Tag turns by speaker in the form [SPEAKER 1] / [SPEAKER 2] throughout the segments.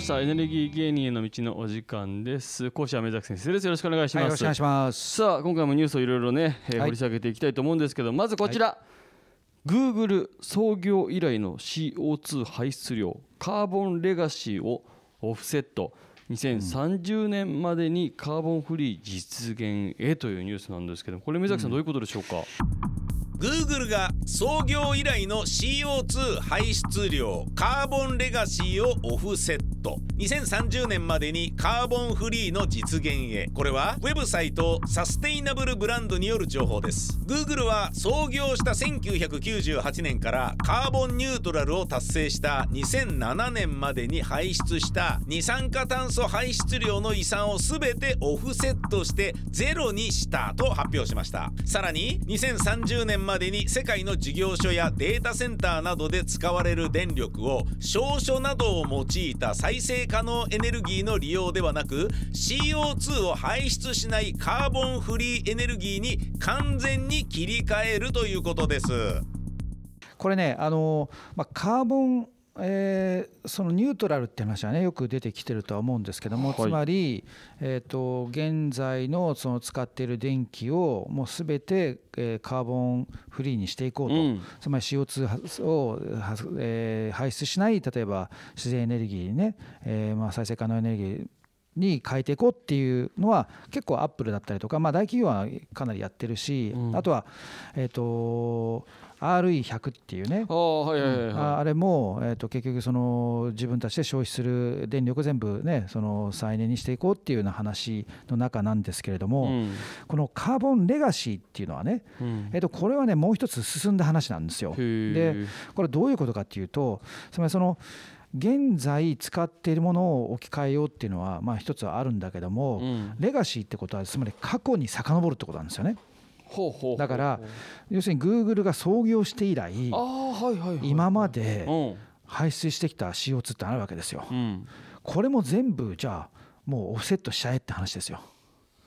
[SPEAKER 1] ました。エネルギー芸人への道のお時間です。講師は目崎先生です。よろしくお願いします、
[SPEAKER 2] はい、よろしくお願いします。
[SPEAKER 1] さあ今回もニュースをいろいろね、えー
[SPEAKER 2] はい。
[SPEAKER 1] 掘り下げていきたいと思うんですけどまずこちら、Google 創業以来の CO2 排出量カーボンレガシーをオフセット。2030年までにカーボンフリー実現へというニュースなんですけどこれ目崎さん。どういうことでしょうか、
[SPEAKER 3] Google が創業以来の CO2 排出量カーボンレガシーをオフセット。2030年までにカーボンフリーの実現へ。これはウェブサイトサステイナブルブランドによる情報です。Google は創業した1998年からカーボンニュートラルを達成した2007年までに排出した二酸化炭素排出量の遺産を全てオフセットしてゼロにしたと発表しました。さらに2030年までに世界の事業所やデータセンターなどで使われる電力を証書などを用いた再生可能エネルギーの利用ではなく CO2 を排出しないカーボンフリーエネルギーに完全に切り替えるということです。
[SPEAKER 2] これねあの、まあ、カーボンえーそのニュートラルって話はねよく出てきてるとは思うんですけども、
[SPEAKER 1] はい。
[SPEAKER 2] つまり、えー、と現在のその使っている電気をもうすべて、えーカーボンフリーにしていこうと、
[SPEAKER 1] うん。
[SPEAKER 2] つまり CO2 を、はえー排出しない例えば自然エネルギーね、えーまあ再生可能エネルギーに変えていこうっていうのは結構アップルだったりとか、まあ、大企業はかなりやってるし、
[SPEAKER 1] うん。
[SPEAKER 2] あとは、えー、と RE100 っていうね。
[SPEAKER 1] あ
[SPEAKER 2] れも、えー、と結局その自分たちで消費する電力を全部ねその再エネにしていこうっていうような話の中なんですけれども、
[SPEAKER 1] うん。
[SPEAKER 2] このカーボンレガシーっていうのはね、
[SPEAKER 1] うん。
[SPEAKER 2] えー、とこれはねもう一つ進んだ話なんですよ。でこれどういうことかっていうとつまりその現在使っているものを置き換えようっていうのはまあ一つはあるんだけども、
[SPEAKER 1] うん。
[SPEAKER 2] レガシーってことはつまり過去に遡るってことなんですよね。
[SPEAKER 1] ほうほうほう
[SPEAKER 2] だから要するに Google が創業して以来
[SPEAKER 1] ああはいはいはい
[SPEAKER 2] 今まで
[SPEAKER 1] うん。
[SPEAKER 2] 排出してきた CO2 ってあるわけですよ。
[SPEAKER 1] うん。
[SPEAKER 2] これも全部じゃあもうオフセットしちゃえって話ですよ。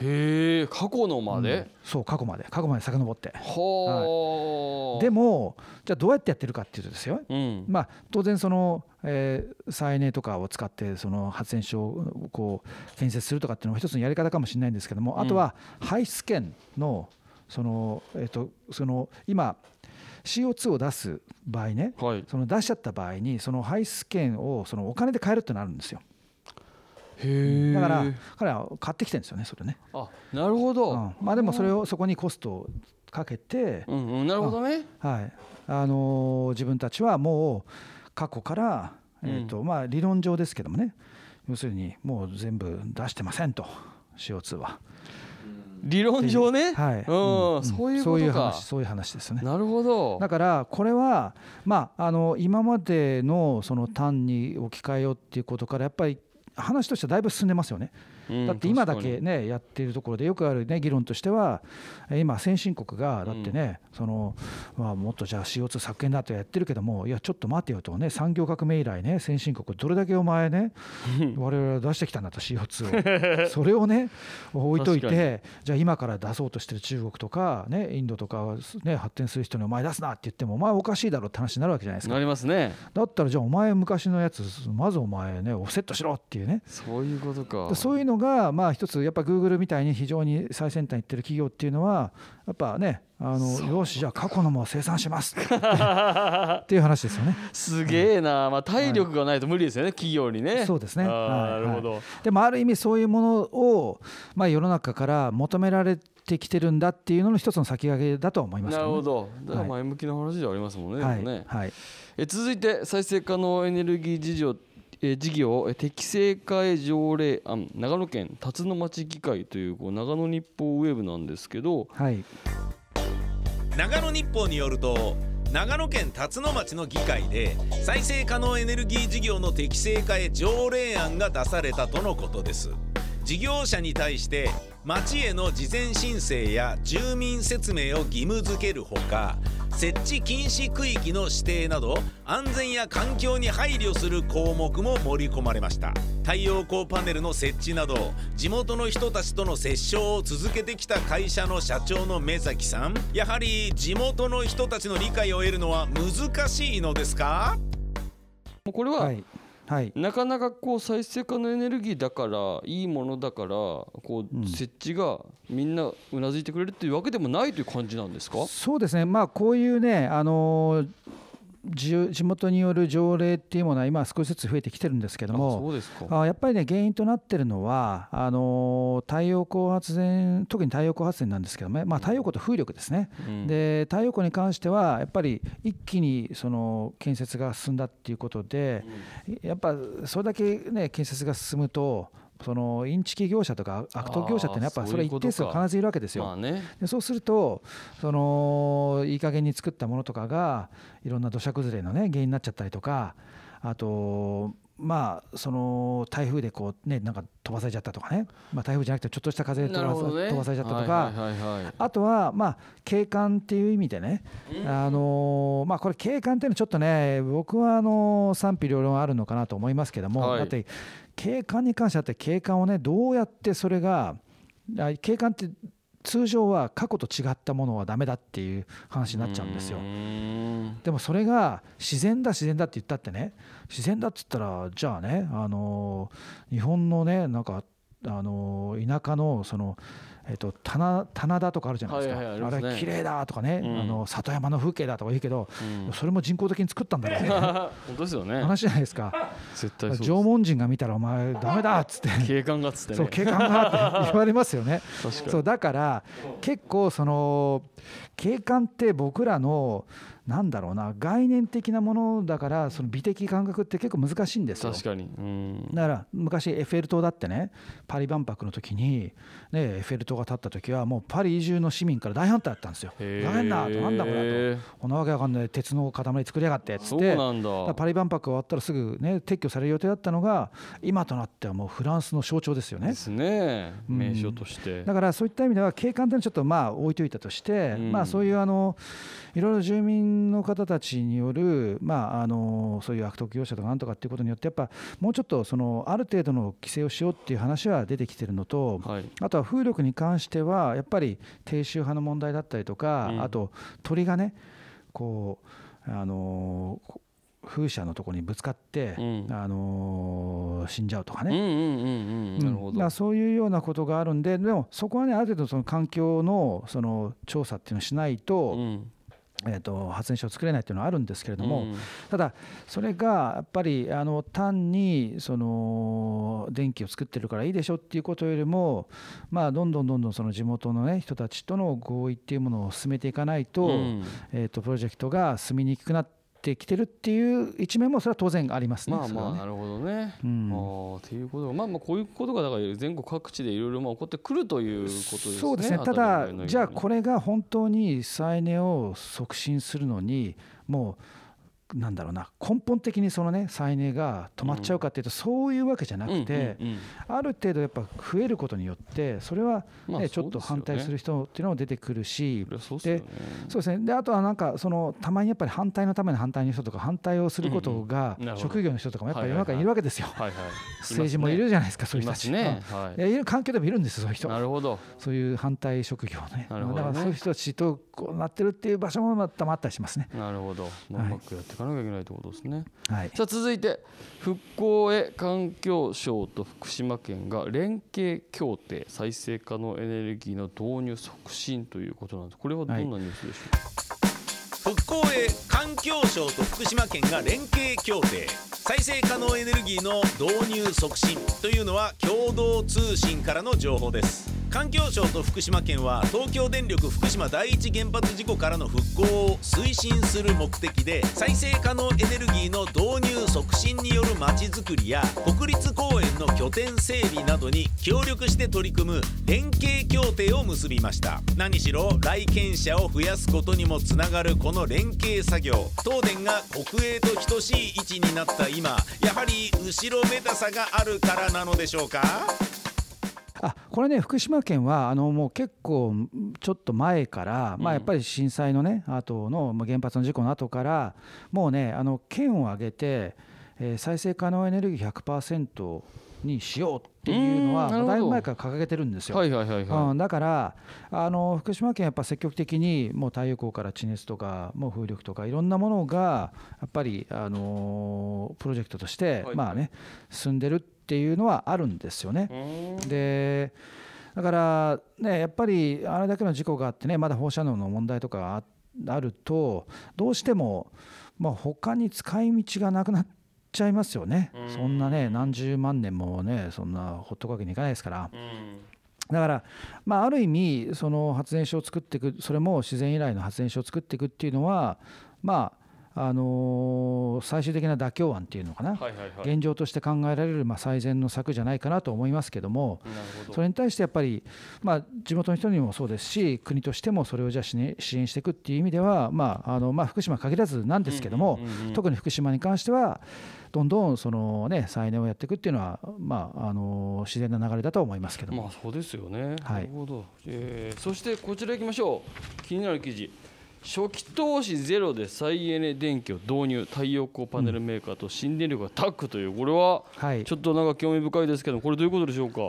[SPEAKER 1] へえ過去のまで、
[SPEAKER 2] そう過去まで。過去まで遡って。
[SPEAKER 1] はあ、
[SPEAKER 2] でもじゃあどうやってやってるかっていうとですよ。
[SPEAKER 1] うん。
[SPEAKER 2] まあ当然その、えー再エネとかを使ってその発電所をこう建設するとかっていうのも一つのやり方かもしれないんですけども、あとは排出権のそのえっ、とその今 CO2 を出す場合ね、
[SPEAKER 1] はい。
[SPEAKER 2] その出しちゃった場合にその排出権をそのお金で買えるってなるんですよ。
[SPEAKER 1] へえ
[SPEAKER 2] だから彼は買ってきてるんですよねそれね。
[SPEAKER 1] あなるほど、
[SPEAKER 2] うん。まあでもそれをそこにコストをかけて、
[SPEAKER 1] うんうんなるほどね。
[SPEAKER 2] はい。あのー自分たちはもう過去から、えーとまあ、理論上ですけどもね要するにもう全部出してませんと CO2 は。
[SPEAKER 1] 理論上ね。
[SPEAKER 2] はい。
[SPEAKER 1] うん。
[SPEAKER 2] ん。
[SPEAKER 1] そういう
[SPEAKER 2] そういう話そういう話ですね。
[SPEAKER 1] なるほど。
[SPEAKER 2] だからこれは、まあ、あの今までのその単に置き換えようっていうことからやっぱり話としてはだいぶ進んでますよね。
[SPEAKER 1] うん
[SPEAKER 2] だって今だけねやっているところでよくあるね議論としてはえー今先進国がだってねそのまあもっとじゃあ CO2 削減だとやってるけどもいやちょっと待てよとね産業革命以来ね先進国どれだけお前ね我々は出してきたんだと CO2 を。それをね置いといてじゃあ今から出そうとしてる中国とかねインドとかね発展する人にお前出すなって言ってもお前おかしいだろって話になるわけじゃないですか。
[SPEAKER 1] なりますね。
[SPEAKER 2] だったらじゃあお前昔のやつまずお前ねオフセットしろっていうね。
[SPEAKER 1] そういうことか。
[SPEAKER 2] そういうのがまあ一つやっぱグーグルみたいに非常に最先端に行ってる企業っていうのはやっぱねあのよしじゃあ過去のも生産します。っていう話ですよね。
[SPEAKER 1] すげえな、まあ、体力がないと無理ですよね、企業にね。
[SPEAKER 2] そうですね。はい
[SPEAKER 1] なるほど、
[SPEAKER 2] でもある意味そういうものをまあ世の中から求められてきてるんだっていうのの一つの先駆けだとは思いますね。
[SPEAKER 1] なるほど。だから
[SPEAKER 2] はい
[SPEAKER 1] 前向きな話ではありますもんね,、
[SPEAKER 2] はい
[SPEAKER 1] ね。
[SPEAKER 2] はい。
[SPEAKER 1] え続いて再生可能エネルギー事業え事業え適正化へ条例案長野県辰野町議会というこう長野日報ウェブなんですけど
[SPEAKER 2] はい。
[SPEAKER 3] 長野日報によると長野県辰野町の議会で再生可能エネルギー事業の適正化へ条例案が出されたとのことです。事業者に対して町への事前申請や住民説明を義務付けるほか設置禁止区域の指定など安全や環境に配慮する項目も盛り込まれました。太陽光パネルの設置など地元の人たちとの折衝を続けてきた会社の社長の目崎さん。やはり地元の人たちの理解を得るのは難しいのですか？
[SPEAKER 1] もうこれは、
[SPEAKER 2] はいはい。
[SPEAKER 1] なかなかこう再生可能エネルギーだからいいものだからこう設置がみんなうなずいてくれるっていうわけでもないという感じなんですか？
[SPEAKER 2] そうですね、まあ、こういうね、あの地地元による条例っていうものは今少しずつ増えてきてるんですけどもあやっぱりね原因となってるのはあの太陽光発電特に太陽光発電なんですけどね、まあ、太陽光と風力ですね、
[SPEAKER 1] うん。
[SPEAKER 2] で太陽光に関してはやっぱり一気にその建設が進んだっていうことで、やっぱそれだけね建設が進むとそのインチキ業者とか悪徳業者ってねやっぱそれは一定数必ずいるわけですよ。そうするとそのいい加減に作ったものとかがいろんな土砂崩れの、ね、原因になっちゃったりとかあとまあその台風でこうねなんか飛ばされちゃったとかね、まあ、台風じゃなくてちょっとした風で飛ば飛ばされちゃったとか、あとはまあ景観っていう意味でね、あのまあこれ景観っていうのはちょっとね僕はあの賛否両論あるのかなと思いますけども、
[SPEAKER 1] はい。
[SPEAKER 2] だって景観に関してはって景観をねどうやってそれがあ景観って通常は過去と違ったものはダメだっていう話になっちゃうんですよ。でもそれが自然だ自然だって言ったってね自然だっつったらじゃあねあの日本のねなんかあの田舎のそのえっと棚棚田とかあるじゃないですか、
[SPEAKER 1] はいはいありますね。
[SPEAKER 2] あれ綺麗だとかね、
[SPEAKER 1] うん。
[SPEAKER 2] あの里山の風景だとか言うけど、
[SPEAKER 1] うん。
[SPEAKER 2] それも人工的に作ったんだろうね。
[SPEAKER 1] 本当ですよね。
[SPEAKER 2] 話じゃないですか。
[SPEAKER 1] 絶対
[SPEAKER 2] 縄文人が見たらお前ダメだっつって。
[SPEAKER 1] 景観がっつってね。
[SPEAKER 2] そう景観がって言われますよね。
[SPEAKER 1] 確かに。
[SPEAKER 2] そうだから結構その景観って僕らのなんだろうな概念的なものだからその美的感覚って結構難しいんですよ。
[SPEAKER 1] 確かに。うん。
[SPEAKER 2] だから昔エッフェル塔だってねパリ万博の時に、ね、エッフェル塔が建った時はもうパリ中の市民から大反対だったんですよ。大変だとなんだこれと。こんなわけわかんない。鉄の塊作りやがってっつって。パリ万博終わったらすぐね撤去される予定だったのが今となってはもうフランスの象徴ですよね。
[SPEAKER 1] で。すね。
[SPEAKER 2] うん。
[SPEAKER 1] 名所として。
[SPEAKER 2] だからそういった意味では景観というのはちょっとまあ置いといたとして、
[SPEAKER 1] うん。
[SPEAKER 2] まあそういうあのいろいろ住民の方たちによるまああのそういう悪徳業者とかなんとかっていうことによってやっぱもうちょっとそのある程度の規制をしようっていう話は出てきてるのと、
[SPEAKER 1] はい。
[SPEAKER 2] あとは風力に関してはやっぱり低周波の問題だったりとか、
[SPEAKER 1] うん。
[SPEAKER 2] あと鳥がねこうあの風車のところにぶつかって、
[SPEAKER 1] うん。
[SPEAKER 2] あの死んじゃうとかね。そういうようなことがあるんででもそこはねある程度その環境のその調査っていうのをしないと,、
[SPEAKER 1] うん
[SPEAKER 2] えー、と発電所を作れないっていうのはあるんですけれども、
[SPEAKER 1] うん。
[SPEAKER 2] ただそれがやっぱりあの単にその電気を作ってるからいいでしょっていうことよりもまあどんどんどんどんその地元のね人たちとの合意っていうものを進めていかないと,、
[SPEAKER 1] うん。
[SPEAKER 2] えー、とプロジェクトが進みにくくなってきてるっていう一面もそれは当然ありますね。
[SPEAKER 1] まあまあなるほどね。
[SPEAKER 2] うん
[SPEAKER 1] っていうことがまあまあこういうことがだから全国各地でいろいろまあ起こってくるということですね。
[SPEAKER 2] そうですね、ただじゃあこれが本当に再エネを促進するのに、もうなんだろうな、根本的にそのね、再エネが止まっちゃうかっていうと、そういうわけじゃなくて、ある程度やっぱ増えることによって、それは、
[SPEAKER 1] まあ
[SPEAKER 2] ね。ちょっと反対する人っていうのも出てくるし
[SPEAKER 1] そ、う
[SPEAKER 2] ですね。であとはなんかそのたまにやっぱり反対のための反対の人とか反対をすることが職業の人とかもやっぱり世の中にいるわけですよ。政治もいるじゃないですかそういう
[SPEAKER 1] い
[SPEAKER 2] 人たち。
[SPEAKER 1] ね。はい
[SPEAKER 2] やいる環境でもいるんですそういう人。
[SPEAKER 1] い。なるほど。
[SPEAKER 2] そういう反対職業
[SPEAKER 1] ね。
[SPEAKER 2] だからそういう人たちとこうなってるっていう場所もまたまったりしますね。
[SPEAKER 1] なるほど。まあうまくやっていかなきゃいけないってことですね。
[SPEAKER 2] はい
[SPEAKER 1] さあ続いて復興へ環境省と福島県が連携協定再生可能エネルギーの導入促進ということなんです。これはどんなニュースでしょうか？
[SPEAKER 3] 復興へ環境省と福島県が連携協定再生可能エネルギーの導入促進というのは共同通信からの情報です環境省と福島県は東京電力福島第一原発事故からの復興を推進する目的で再生可能エネルギーの導入促進によるまちづくりや国立公園の拠点整備などに協力して取り組む連携協定を結びました。何しろ来県者を増やすことにもつながるこの連携作業。東電が国営と等しい位置になった今やはり後ろめたさがあるからなのでしょうか？
[SPEAKER 2] あこれね福島県はあのもう結構ちょっと前から、まあ、やっぱり震災のね後のまあ原発の事故の後からもうねあの県を挙げて、えー再生可能エネルギー100%にしようっていうのはだいぶ前から掲げてるんですよ。
[SPEAKER 1] はいはいはいは
[SPEAKER 2] うん、だからあの福島県やっぱ積極的にもう太陽光から地熱とかもう風力とかいろんなものがやっぱりあのプロジェクトとして
[SPEAKER 1] はい。
[SPEAKER 2] まあね進んでるっていうのはあるんですよね。でだからねやっぱりあれだけの事故があってねまだ放射能の問題とかがああるとどうしてもまあ他に使い道がなくなっちゃいますよね。
[SPEAKER 1] うん。
[SPEAKER 2] そんなね何十万年もねそんなほっとくわけにいかないですから。
[SPEAKER 1] うん。
[SPEAKER 2] だからまあある意味その発電所を作っていくそれも自然由来の発電所を作っていくっていうのはまああの最終的な妥協案っていうのかな現状として考えられるまあ最善の策じゃないかなと思いますけどもそれに対してやっぱり、まあ、地元の人にもそうですし国としてもそれをじゃあ支援支援していくっていう意味では、まああのまあ、福島限らずなんですけども、特に福島に関してはどんどんその、ね、再エネをやっていくっていうのは、まあ、あの自然な流れだと思いますけども。
[SPEAKER 1] まあそうですよね。
[SPEAKER 2] はい
[SPEAKER 1] なるほど。えーそしてこちら行きましょう。気になる記事。初期投資ゼロで再エネ電気を導入。太陽光パネルメーカーと新電力がタッグという。これは
[SPEAKER 2] はい。
[SPEAKER 1] ちょっとなんか興味深いですけどこれどういうことでしょうか？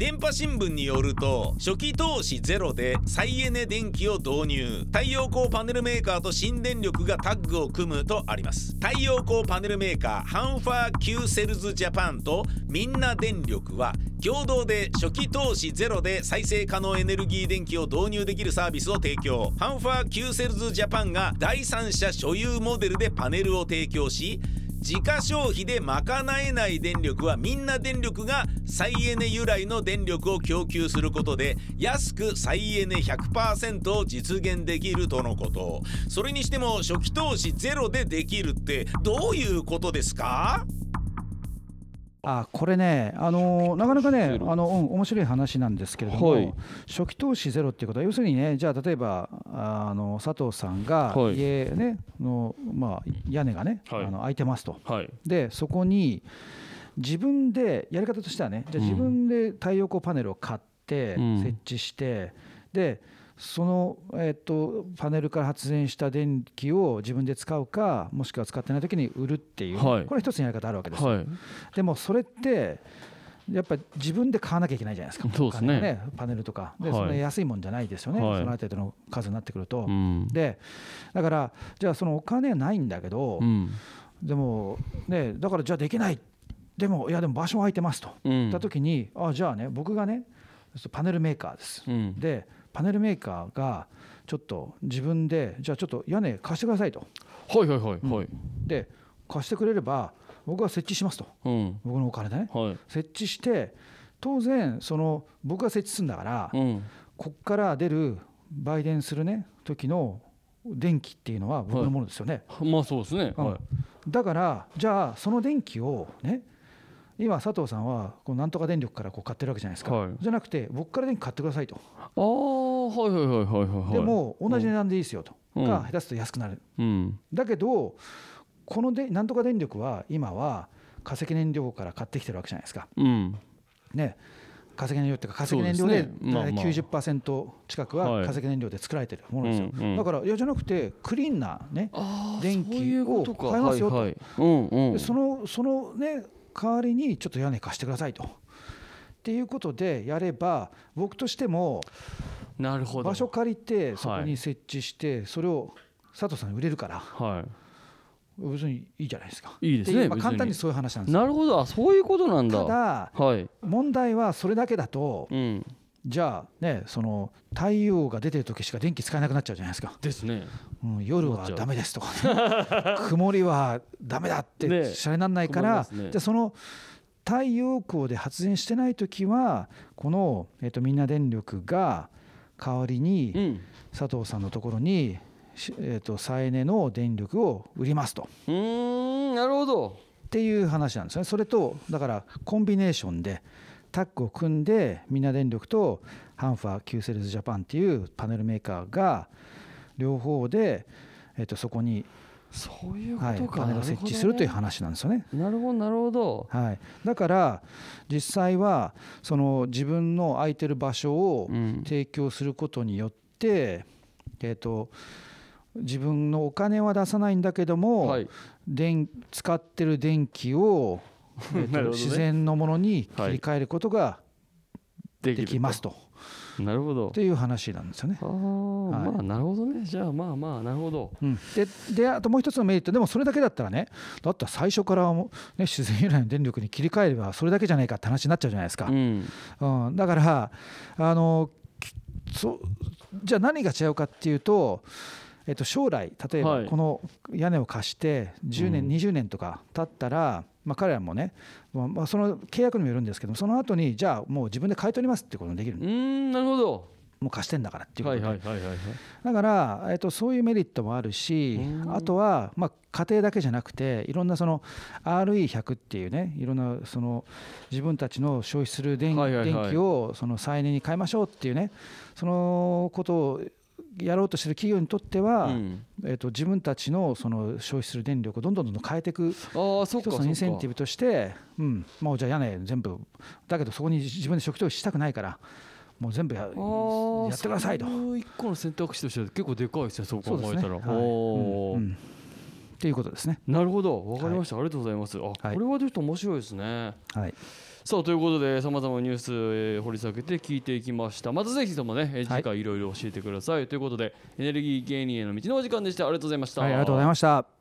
[SPEAKER 3] 電波新聞によると初期投資ゼロで再エネ電気を導入。太陽光パネルメーカーと新電力がタッグを組むとあります。太陽光パネルメーカーハンファー Q セルズジャパンとみんな電力は共同で初期投資ゼロで再生可能エネルギー電気を導入できるサービスを提供。ハンファー Q セルズジャパンが第三者所有モデルでパネルを提供し自家消費で賄えない電力はみんな電力が再エネ由来の電力を供給することで安く再エネ100%を実現できるとのこと。それにしても初期投資ゼロでできるってどういうことですか？
[SPEAKER 2] あこれね、あのなかなかねあのうん、面白い話なんですけれども、
[SPEAKER 1] はい。
[SPEAKER 2] 初期投資ゼロっていうことは、要するにね、じゃあ、例えばあの佐藤さんが
[SPEAKER 1] はい。
[SPEAKER 2] 家、ねのまあ、屋根がね、
[SPEAKER 1] はい。
[SPEAKER 2] あの開いてますと、
[SPEAKER 1] はい。
[SPEAKER 2] でそこに自分で、やり方としてはね、じゃあ自分で太陽光パネルを買って、
[SPEAKER 1] うん。
[SPEAKER 2] 設置して、でその、えっとパネルから発電した電気を自分で使うか、もしくは使ってないときに売るっていう、
[SPEAKER 1] はい。
[SPEAKER 2] これ一つのやり方あるわけです。よ。
[SPEAKER 1] はい。
[SPEAKER 2] でもそれってやっぱり自分で買わなきゃいけないじゃないですか、
[SPEAKER 1] そうですね。
[SPEAKER 2] お金がパネルとか、で
[SPEAKER 1] はい。
[SPEAKER 2] そんな安いもんじゃないですよね、
[SPEAKER 1] はい。
[SPEAKER 2] そのある程度の数になってくると。
[SPEAKER 1] うん。
[SPEAKER 2] でだから、じゃあ、そのお金はないんだけど、
[SPEAKER 1] うん。
[SPEAKER 2] でも、ね、だからじゃあできない、でも、いや、でも場所空いてますと、
[SPEAKER 1] うん。
[SPEAKER 2] 言ったときに、あじゃあね、僕がね、パネルメーカーです。
[SPEAKER 1] うん。
[SPEAKER 2] でパネルメーカーがちょっと自分でじゃあちょっと屋根貸してくださいと。
[SPEAKER 1] はいはいはいはい。
[SPEAKER 2] で貸してくれれば僕は設置しますと。
[SPEAKER 1] うん。
[SPEAKER 2] 僕のお金でね。
[SPEAKER 1] はい。
[SPEAKER 2] 設置して当然その僕が設置するんだから、
[SPEAKER 1] うん。
[SPEAKER 2] こっから出る売電するね時の電気っていうのは僕のものですよね、
[SPEAKER 1] まあそうですね。
[SPEAKER 2] うん。
[SPEAKER 1] はい
[SPEAKER 2] だからじゃあその電気をね今佐藤さんはこうなんとか電力からこう買ってるわけじゃないですか、
[SPEAKER 1] はい。
[SPEAKER 2] じゃなくて僕から電気買ってくださいと、
[SPEAKER 1] ああはいはいはいはいはいはい。
[SPEAKER 2] でも同じ値段でいいですよと、
[SPEAKER 1] うん。
[SPEAKER 2] か下手すると安くなる。
[SPEAKER 1] うん。
[SPEAKER 2] だけどこのでなんとか電力は今は化石燃料から買ってきてるわけじゃないですか。
[SPEAKER 1] うん。
[SPEAKER 2] ね。化石燃料っていうか化石燃料で
[SPEAKER 1] そうですね。まあまあ。
[SPEAKER 2] 90%近くは
[SPEAKER 1] はい。
[SPEAKER 2] 化石燃料で作られてるものですよ、だからいやじゃなくてクリーンなね電気を買いますよと。そのそのね代わりにちょっと屋根貸してくださいと。っていうことでやれば僕としても
[SPEAKER 1] なるほど。
[SPEAKER 2] 場所借りてそこ
[SPEAKER 1] はい
[SPEAKER 2] に設置してそれを佐藤さんに売れるから。
[SPEAKER 1] は
[SPEAKER 2] 別にいいじゃないですか。
[SPEAKER 1] いいいです
[SPEAKER 2] っていうまあ簡単にそういう話なんですよ。
[SPEAKER 1] なるほど。あそういうことなんだ。
[SPEAKER 2] ただ
[SPEAKER 1] はい。
[SPEAKER 2] 問題はそれだけだと
[SPEAKER 1] うん
[SPEAKER 2] じゃあねその太陽が出てる時しか電気使えなくなっちゃうじゃないですか、
[SPEAKER 1] ですね。
[SPEAKER 2] うん、夜はダメですとか、ね、曇りはダメだって
[SPEAKER 1] ね
[SPEAKER 2] しゃれなんないから、
[SPEAKER 1] ね。
[SPEAKER 2] じゃあその太陽光で発電してない時はこの、えっとみんな電力が代わり
[SPEAKER 1] う
[SPEAKER 2] に
[SPEAKER 1] ん。
[SPEAKER 2] 佐藤さんのところに、しえっと再エネの電力を売りますと。
[SPEAKER 1] うーんなるほど。
[SPEAKER 2] っていう話なんですね。それとだからコンビネーションでタッグを組んでみんな電力とハンファー Q セルズジャパンっていうパネルメーカーが両方で、えっとそこに、
[SPEAKER 1] そういうこ
[SPEAKER 2] はい、
[SPEAKER 1] とか
[SPEAKER 2] パネルを設置するという話なんですよね。
[SPEAKER 1] なるほどなるほど。
[SPEAKER 2] はい、だから実際はその自分の空いてる場所を
[SPEAKER 1] うん。
[SPEAKER 2] 提供することによって、えっと自分のお金は出さないんだけども、
[SPEAKER 1] はい。
[SPEAKER 2] 電使ってる電気をえ自然のものに切り替えることが
[SPEAKER 1] で
[SPEAKER 2] できますと,、
[SPEAKER 1] なるほど。
[SPEAKER 2] っていう話なんですよね。
[SPEAKER 1] ああ、
[SPEAKER 2] はい。
[SPEAKER 1] まあなるほどね。じゃあまあまあなるほど。
[SPEAKER 2] うん、でであともう一つのメリット。でもそれだけだったらねだったら最初からも、ね、自然由来の電力に切り替えればそれだけじゃないかって話になっちゃうじゃないですか。
[SPEAKER 1] うん。
[SPEAKER 2] うん、だからあのきそじゃあ何が違うかっていうと、えっと、将来例え
[SPEAKER 1] はい。
[SPEAKER 2] ばこの屋根を貸して10年、
[SPEAKER 1] うん。
[SPEAKER 2] 20年とか経ったら、まあ、彼らもね、まあまあ、その契約にもよるんですけどもその後にじゃあもう自分で買い取りますってこともできる
[SPEAKER 1] うーんなるほど。
[SPEAKER 2] もう貸してんだからっていうこ
[SPEAKER 1] は
[SPEAKER 2] とで、
[SPEAKER 1] いはいはいはいはい。
[SPEAKER 2] だから、えっと、そういうメリットもあるし
[SPEAKER 1] うん。
[SPEAKER 2] あとは、まあ、家庭だけじゃなくていろんなその RE100 っていうねいろんなその自分たちの消費する電,、電気をその再エネに変えましょうっていうねそのことをやろうとしてる企業にとっては、
[SPEAKER 1] うん。
[SPEAKER 2] えっと自分たちのその消費する電力をどんどんどんどん変えていく一つのインセンティブとして、うん、もうじゃあ屋根全部。だけどそこに自分で初期投資したくないからもう全部やや
[SPEAKER 1] あー
[SPEAKER 2] ってくださいと。
[SPEAKER 1] 一個の選択肢としては結構でかいですねそう考えたら、
[SPEAKER 2] そうですね。はい。うんっていうことですね。
[SPEAKER 1] なるほど。わかりました、ありがとうございます。あ、
[SPEAKER 2] はい。
[SPEAKER 1] これはちょっと面白いですね。
[SPEAKER 2] はい。
[SPEAKER 1] さあということでさまざまなニュース、えー掘り下げて聞いていきました。またぜひともね、次回いろいろ教えてください、ということでエネルギー芸人への道のお時間でした。ありがとうございました、
[SPEAKER 2] はい、ありがとうございました。